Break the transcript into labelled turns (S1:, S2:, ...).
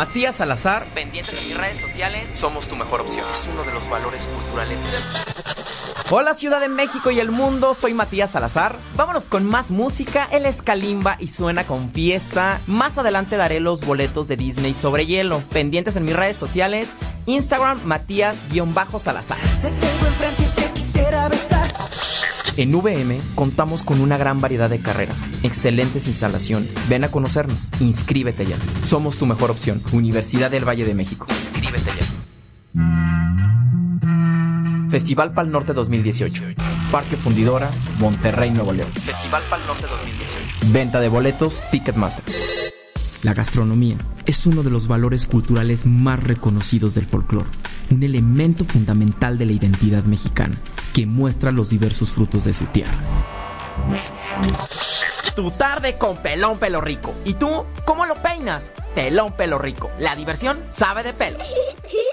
S1: Matías Salazar, pendientes en mis redes sociales, somos tu mejor opción. Es uno de los valores culturales. Hola Ciudad de México y el mundo, soy Matías Salazar. Vámonos con más música, él es Kalimba y suena con fiesta. Más adelante daré los boletos de Disney sobre hielo. Pendientes en mis redes sociales, Instagram Matías-Salazar. Te tengo enfrente En VM contamos con una gran variedad de carreras, excelentes instalaciones. Ven a conocernos. Inscríbete ya. Somos tu mejor opción. Universidad del Valle de México. Inscríbete ya. Festival Pal Norte 2018. Parque Fundidora, Monterrey, Nuevo León. Festival Pal Norte 2018. Venta de boletos Ticketmaster. La gastronomía es uno de los valores culturales más reconocidos del folclore, un elemento fundamental de la identidad mexicana que muestra los diversos frutos de su tierra. Tu tarde con pelón pelo rico. ¿Y tú cómo lo peinas? Pelón pelo rico. La diversión sabe de pelo.